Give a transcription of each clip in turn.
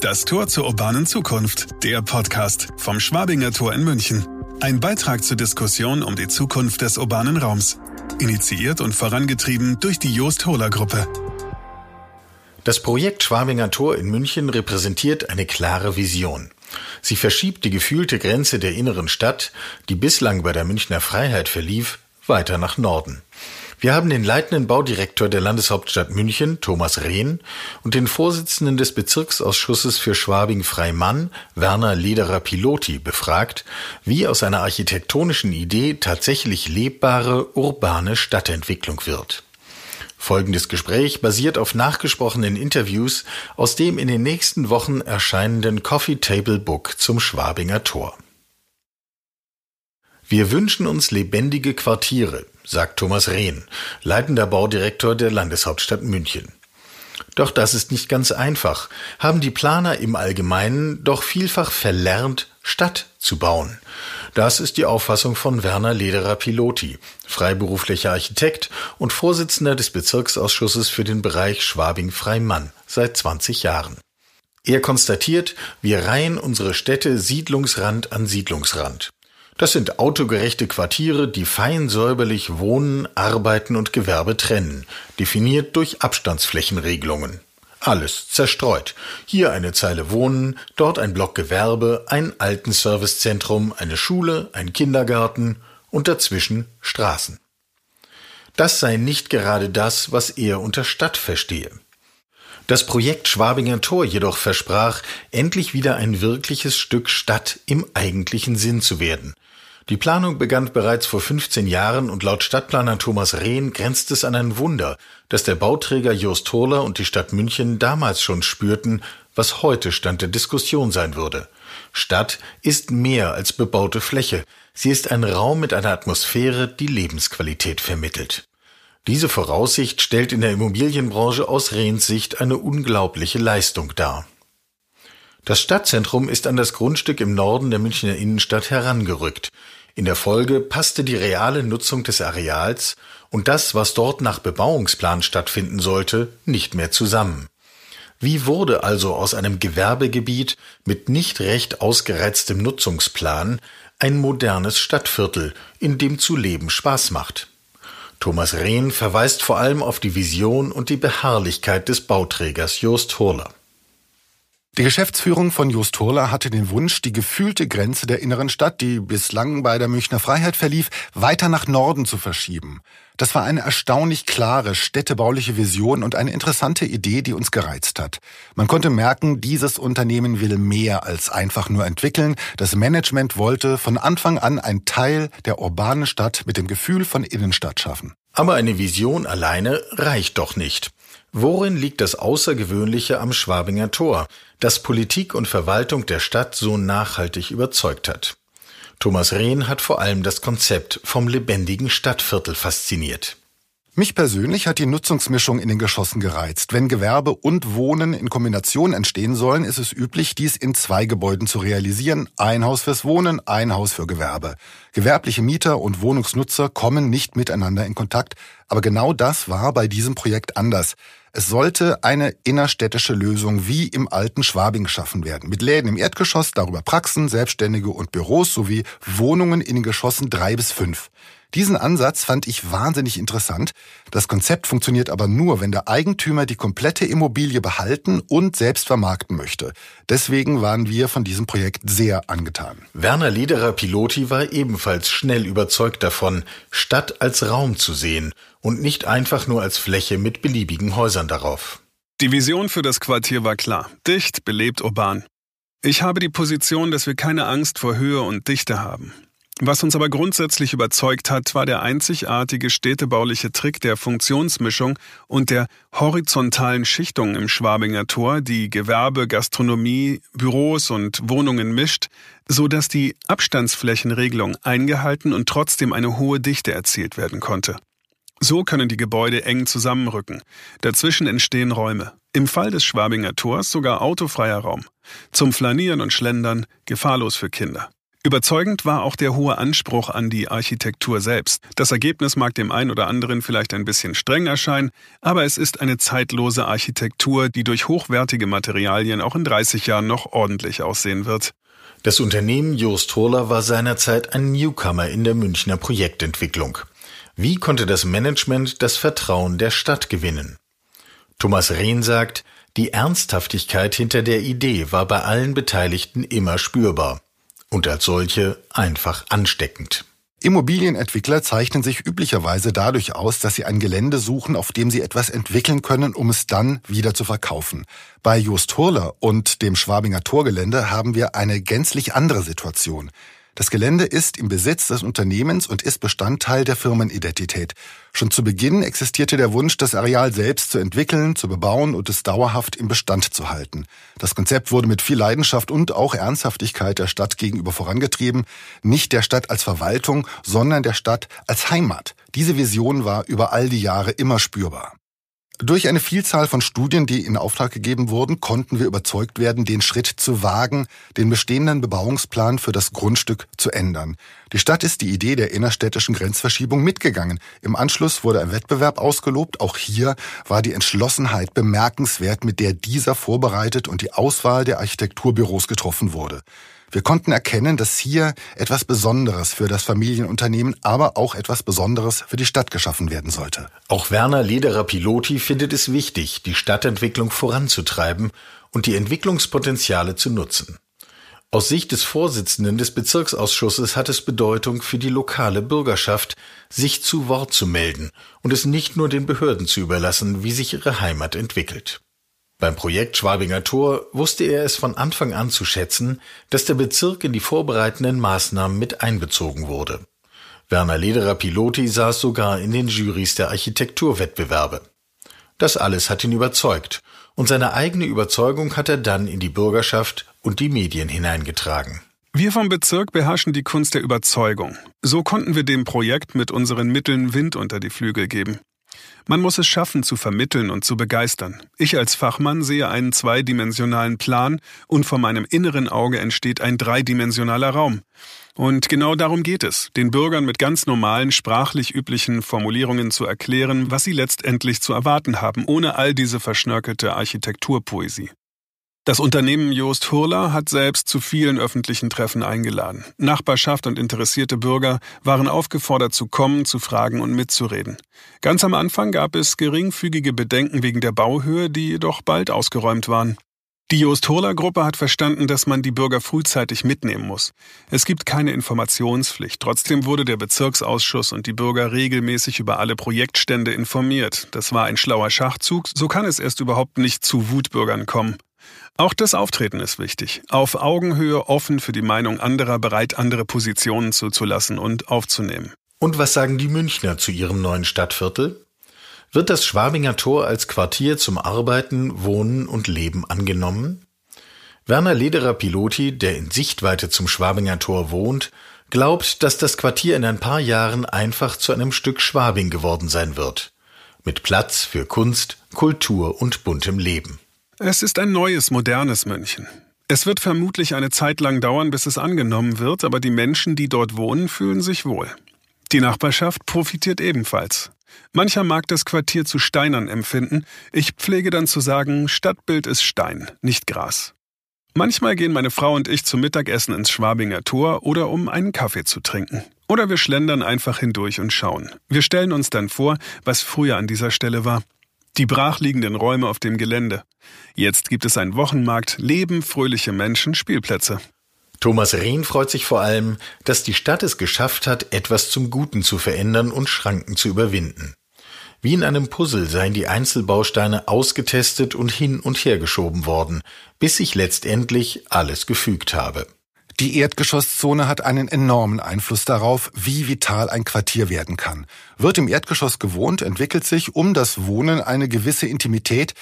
Das Tor zur urbanen Zukunft, der Podcast vom Schwabinger Tor in München. Ein Beitrag zur Diskussion um die Zukunft des urbanen Raums. Initiiert und vorangetrieben durch die Joost Hohler Gruppe. Das Projekt Schwabinger Tor in München repräsentiert eine klare Vision. Sie verschiebt die gefühlte Grenze der inneren Stadt, die bislang bei der Münchner Freiheit verlief, weiter nach Norden. Wir haben den leitenden Baudirektor der Landeshauptstadt München, Thomas Rehn, und den Vorsitzenden des Bezirksausschusses für Schwabing-Freimann, Werner Lederer-Piloti, befragt, wie aus einer architektonischen Idee tatsächlich lebbare, urbane Stadtentwicklung wird. Folgendes Gespräch basiert auf nachgesprochenen Interviews aus dem in den nächsten Wochen erscheinenden Coffee Table Book zum Schwabinger Tor. Wir wünschen uns lebendige Quartiere, sagt Thomas Rehn, leitender Baudirektor der Landeshauptstadt München. Doch das ist nicht ganz einfach, haben die Planer im Allgemeinen doch vielfach verlernt, Stadt zu bauen. Das ist die Auffassung von Werner Lederer Piloti, freiberuflicher Architekt und Vorsitzender des Bezirksausschusses für den Bereich Schwabing-Freimann seit 20 Jahren. Er konstatiert, wir reihen unsere Städte Siedlungsrand an Siedlungsrand. Das sind autogerechte Quartiere, die fein säuberlich Wohnen, Arbeiten und Gewerbe trennen, definiert durch Abstandsflächenregelungen. Alles zerstreut. Hier eine Zeile Wohnen, dort ein Block Gewerbe, ein Altenservicezentrum, eine Schule, ein Kindergarten und dazwischen Straßen. Das sei nicht gerade das, was er unter Stadt verstehe. Das Projekt Schwabinger Tor jedoch versprach, endlich wieder ein wirkliches Stück Stadt im eigentlichen Sinn zu werden, die Planung begann bereits vor 15 Jahren und laut Stadtplaner Thomas Rehn grenzt es an ein Wunder, dass der Bauträger Jost Horler und die Stadt München damals schon spürten, was heute Stand der Diskussion sein würde. Stadt ist mehr als bebaute Fläche. Sie ist ein Raum mit einer Atmosphäre, die Lebensqualität vermittelt. Diese Voraussicht stellt in der Immobilienbranche aus Rehns Sicht eine unglaubliche Leistung dar. Das Stadtzentrum ist an das Grundstück im Norden der Münchner Innenstadt herangerückt. In der Folge passte die reale Nutzung des Areals und das, was dort nach Bebauungsplan stattfinden sollte, nicht mehr zusammen. Wie wurde also aus einem Gewerbegebiet mit nicht recht ausgereiztem Nutzungsplan ein modernes Stadtviertel, in dem zu leben Spaß macht? Thomas Rehn verweist vor allem auf die Vision und die Beharrlichkeit des Bauträgers Jost Hurler. Die Geschäftsführung von Just Hurler hatte den Wunsch, die gefühlte Grenze der inneren Stadt, die bislang bei der Münchner Freiheit verlief, weiter nach Norden zu verschieben. Das war eine erstaunlich klare städtebauliche Vision und eine interessante Idee, die uns gereizt hat. Man konnte merken, dieses Unternehmen will mehr als einfach nur entwickeln. Das Management wollte von Anfang an ein Teil der urbanen Stadt mit dem Gefühl von Innenstadt schaffen. Aber eine Vision alleine reicht doch nicht. Worin liegt das Außergewöhnliche am Schwabinger Tor, das Politik und Verwaltung der Stadt so nachhaltig überzeugt hat? Thomas Rehn hat vor allem das Konzept vom lebendigen Stadtviertel fasziniert. Mich persönlich hat die Nutzungsmischung in den Geschossen gereizt. Wenn Gewerbe und Wohnen in Kombination entstehen sollen, ist es üblich, dies in zwei Gebäuden zu realisieren. Ein Haus fürs Wohnen, ein Haus für Gewerbe. Gewerbliche Mieter und Wohnungsnutzer kommen nicht miteinander in Kontakt, aber genau das war bei diesem Projekt anders. Es sollte eine innerstädtische Lösung wie im alten Schwabing geschaffen werden. Mit Läden im Erdgeschoss, darüber Praxen, Selbstständige und Büros sowie Wohnungen in den Geschossen drei bis fünf. Diesen Ansatz fand ich wahnsinnig interessant. Das Konzept funktioniert aber nur, wenn der Eigentümer die komplette Immobilie behalten und selbst vermarkten möchte. Deswegen waren wir von diesem Projekt sehr angetan. Werner Lederer Piloti war ebenfalls schnell überzeugt davon, Stadt als Raum zu sehen und nicht einfach nur als Fläche mit beliebigen Häusern darauf. Die Vision für das Quartier war klar. Dicht, belebt, urban. Ich habe die Position, dass wir keine Angst vor Höhe und Dichte haben. Was uns aber grundsätzlich überzeugt hat, war der einzigartige städtebauliche Trick der Funktionsmischung und der horizontalen Schichtung im Schwabinger Tor, die Gewerbe, Gastronomie, Büros und Wohnungen mischt, so dass die Abstandsflächenregelung eingehalten und trotzdem eine hohe Dichte erzielt werden konnte. So können die Gebäude eng zusammenrücken. Dazwischen entstehen Räume. Im Fall des Schwabinger Tors sogar autofreier Raum. Zum Flanieren und Schlendern, gefahrlos für Kinder. Überzeugend war auch der hohe Anspruch an die Architektur selbst. Das Ergebnis mag dem einen oder anderen vielleicht ein bisschen streng erscheinen, aber es ist eine zeitlose Architektur, die durch hochwertige Materialien auch in 30 Jahren noch ordentlich aussehen wird. Das Unternehmen Jost Horler war seinerzeit ein Newcomer in der Münchner Projektentwicklung. Wie konnte das Management das Vertrauen der Stadt gewinnen? Thomas Rehn sagt, die Ernsthaftigkeit hinter der Idee war bei allen Beteiligten immer spürbar und als solche einfach ansteckend. Immobilienentwickler zeichnen sich üblicherweise dadurch aus, dass sie ein Gelände suchen, auf dem sie etwas entwickeln können, um es dann wieder zu verkaufen. Bei Just Hurler und dem Schwabinger Torgelände haben wir eine gänzlich andere Situation. Das Gelände ist im Besitz des Unternehmens und ist Bestandteil der Firmenidentität. Schon zu Beginn existierte der Wunsch, das Areal selbst zu entwickeln, zu bebauen und es dauerhaft im Bestand zu halten. Das Konzept wurde mit viel Leidenschaft und auch Ernsthaftigkeit der Stadt gegenüber vorangetrieben, nicht der Stadt als Verwaltung, sondern der Stadt als Heimat. Diese Vision war über all die Jahre immer spürbar. Durch eine Vielzahl von Studien, die in Auftrag gegeben wurden, konnten wir überzeugt werden, den Schritt zu wagen, den bestehenden Bebauungsplan für das Grundstück zu ändern. Die Stadt ist die Idee der innerstädtischen Grenzverschiebung mitgegangen. Im Anschluss wurde ein Wettbewerb ausgelobt. Auch hier war die Entschlossenheit bemerkenswert, mit der dieser vorbereitet und die Auswahl der Architekturbüros getroffen wurde. Wir konnten erkennen, dass hier etwas Besonderes für das Familienunternehmen, aber auch etwas Besonderes für die Stadt geschaffen werden sollte. Auch Werner Lederer Piloti findet es wichtig, die Stadtentwicklung voranzutreiben und die Entwicklungspotenziale zu nutzen. Aus Sicht des Vorsitzenden des Bezirksausschusses hat es Bedeutung für die lokale Bürgerschaft, sich zu Wort zu melden und es nicht nur den Behörden zu überlassen, wie sich ihre Heimat entwickelt. Beim Projekt Schwabinger Tor wusste er es von Anfang an zu schätzen, dass der Bezirk in die vorbereitenden Maßnahmen mit einbezogen wurde. Werner Lederer Piloti saß sogar in den Jurys der Architekturwettbewerbe. Das alles hat ihn überzeugt, und seine eigene Überzeugung hat er dann in die Bürgerschaft und die Medien hineingetragen. Wir vom Bezirk beherrschen die Kunst der Überzeugung. So konnten wir dem Projekt mit unseren Mitteln Wind unter die Flügel geben. Man muss es schaffen, zu vermitteln und zu begeistern. Ich als Fachmann sehe einen zweidimensionalen Plan und vor meinem inneren Auge entsteht ein dreidimensionaler Raum. Und genau darum geht es, den Bürgern mit ganz normalen, sprachlich üblichen Formulierungen zu erklären, was sie letztendlich zu erwarten haben, ohne all diese verschnörkelte Architekturpoesie. Das Unternehmen Joost Hurler hat selbst zu vielen öffentlichen Treffen eingeladen. Nachbarschaft und interessierte Bürger waren aufgefordert zu kommen, zu fragen und mitzureden. Ganz am Anfang gab es geringfügige Bedenken wegen der Bauhöhe, die jedoch bald ausgeräumt waren. Die Joost Hurler Gruppe hat verstanden, dass man die Bürger frühzeitig mitnehmen muss. Es gibt keine Informationspflicht. Trotzdem wurde der Bezirksausschuss und die Bürger regelmäßig über alle Projektstände informiert. Das war ein schlauer Schachzug. So kann es erst überhaupt nicht zu Wutbürgern kommen. Auch das Auftreten ist wichtig. Auf Augenhöhe offen für die Meinung anderer, bereit, andere Positionen zuzulassen und aufzunehmen. Und was sagen die Münchner zu ihrem neuen Stadtviertel? Wird das Schwabinger Tor als Quartier zum Arbeiten, Wohnen und Leben angenommen? Werner Lederer Piloti, der in Sichtweite zum Schwabinger Tor wohnt, glaubt, dass das Quartier in ein paar Jahren einfach zu einem Stück Schwabing geworden sein wird. Mit Platz für Kunst, Kultur und buntem Leben. Es ist ein neues, modernes München. Es wird vermutlich eine Zeit lang dauern, bis es angenommen wird, aber die Menschen, die dort wohnen, fühlen sich wohl. Die Nachbarschaft profitiert ebenfalls. Mancher mag das Quartier zu steinern empfinden. Ich pflege dann zu sagen, Stadtbild ist Stein, nicht Gras. Manchmal gehen meine Frau und ich zum Mittagessen ins Schwabinger Tor oder um einen Kaffee zu trinken. Oder wir schlendern einfach hindurch und schauen. Wir stellen uns dann vor, was früher an dieser Stelle war. Die brachliegenden Räume auf dem Gelände. Jetzt gibt es einen Wochenmarkt, Leben, fröhliche Menschen, Spielplätze. Thomas Rehn freut sich vor allem, dass die Stadt es geschafft hat, etwas zum Guten zu verändern und Schranken zu überwinden. Wie in einem Puzzle seien die Einzelbausteine ausgetestet und hin und her geschoben worden, bis sich letztendlich alles gefügt habe. Die Erdgeschosszone hat einen enormen Einfluss darauf, wie vital ein Quartier werden kann. Wird im Erdgeschoss gewohnt, entwickelt sich um das Wohnen eine gewisse Intimität,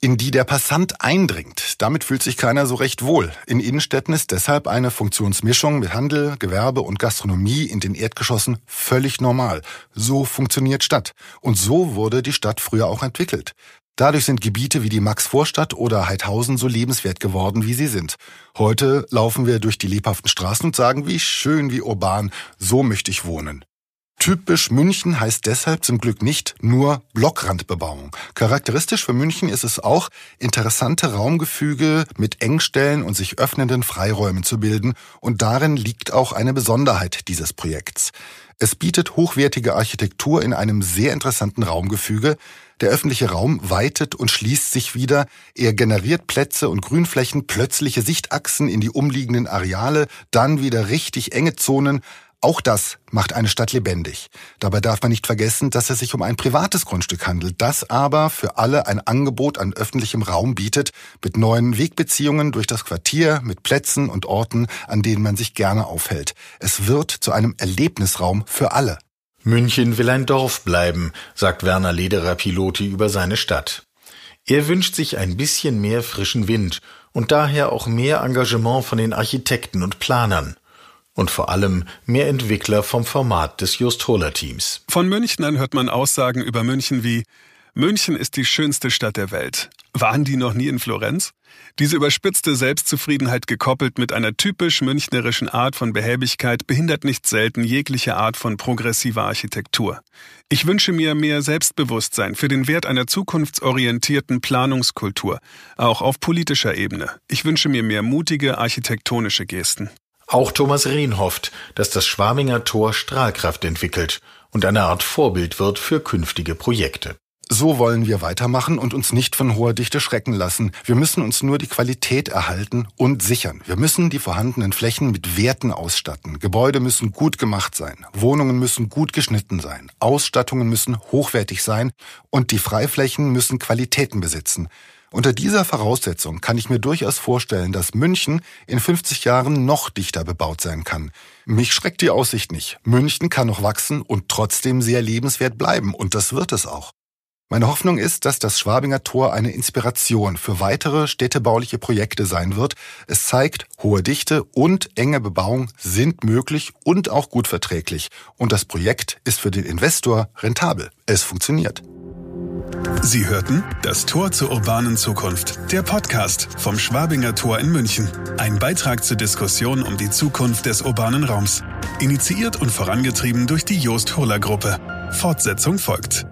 in die der Passant eindringt. Damit fühlt sich keiner so recht wohl. In Innenstädten ist deshalb eine Funktionsmischung mit Handel, Gewerbe und Gastronomie in den Erdgeschossen völlig normal. So funktioniert Stadt. Und so wurde die Stadt früher auch entwickelt. Dadurch sind Gebiete wie die Maxvorstadt oder Heidhausen so lebenswert geworden, wie sie sind. Heute laufen wir durch die lebhaften Straßen und sagen, wie schön, wie urban, so möchte ich wohnen. Typisch München heißt deshalb zum Glück nicht nur Blockrandbebauung. Charakteristisch für München ist es auch, interessante Raumgefüge mit Engstellen und sich öffnenden Freiräumen zu bilden. Und darin liegt auch eine Besonderheit dieses Projekts. Es bietet hochwertige Architektur in einem sehr interessanten Raumgefüge. Der öffentliche Raum weitet und schließt sich wieder. Er generiert Plätze und Grünflächen, plötzliche Sichtachsen in die umliegenden Areale, dann wieder richtig enge Zonen. Auch das macht eine Stadt lebendig. Dabei darf man nicht vergessen, dass es sich um ein privates Grundstück handelt, das aber für alle ein Angebot an öffentlichem Raum bietet, mit neuen Wegbeziehungen durch das Quartier, mit Plätzen und Orten, an denen man sich gerne aufhält. Es wird zu einem Erlebnisraum für alle. München will ein Dorf bleiben, sagt Werner Lederer Piloti über seine Stadt. Er wünscht sich ein bisschen mehr frischen Wind und daher auch mehr Engagement von den Architekten und Planern und vor allem mehr Entwickler vom Format des Just Holler Teams. Von Münchnern hört man Aussagen über München wie München ist die schönste Stadt der Welt. Waren die noch nie in Florenz? Diese überspitzte Selbstzufriedenheit gekoppelt mit einer typisch münchnerischen Art von Behäbigkeit behindert nicht selten jegliche Art von progressiver Architektur. Ich wünsche mir mehr Selbstbewusstsein für den Wert einer zukunftsorientierten Planungskultur, auch auf politischer Ebene. Ich wünsche mir mehr mutige architektonische Gesten. Auch Thomas Rehn hofft, dass das Schwaminger Tor Strahlkraft entwickelt und eine Art Vorbild wird für künftige Projekte. So wollen wir weitermachen und uns nicht von hoher Dichte schrecken lassen. Wir müssen uns nur die Qualität erhalten und sichern. Wir müssen die vorhandenen Flächen mit Werten ausstatten. Gebäude müssen gut gemacht sein. Wohnungen müssen gut geschnitten sein. Ausstattungen müssen hochwertig sein und die Freiflächen müssen Qualitäten besitzen. Unter dieser Voraussetzung kann ich mir durchaus vorstellen, dass München in 50 Jahren noch dichter bebaut sein kann. Mich schreckt die Aussicht nicht. München kann noch wachsen und trotzdem sehr lebenswert bleiben und das wird es auch. Meine Hoffnung ist, dass das Schwabinger Tor eine Inspiration für weitere städtebauliche Projekte sein wird. Es zeigt, hohe Dichte und enge Bebauung sind möglich und auch gut verträglich. Und das Projekt ist für den Investor rentabel. Es funktioniert. Sie hörten Das Tor zur urbanen Zukunft, der Podcast vom Schwabinger Tor in München. Ein Beitrag zur Diskussion um die Zukunft des urbanen Raums. Initiiert und vorangetrieben durch die Jost Hurler Gruppe. Fortsetzung folgt.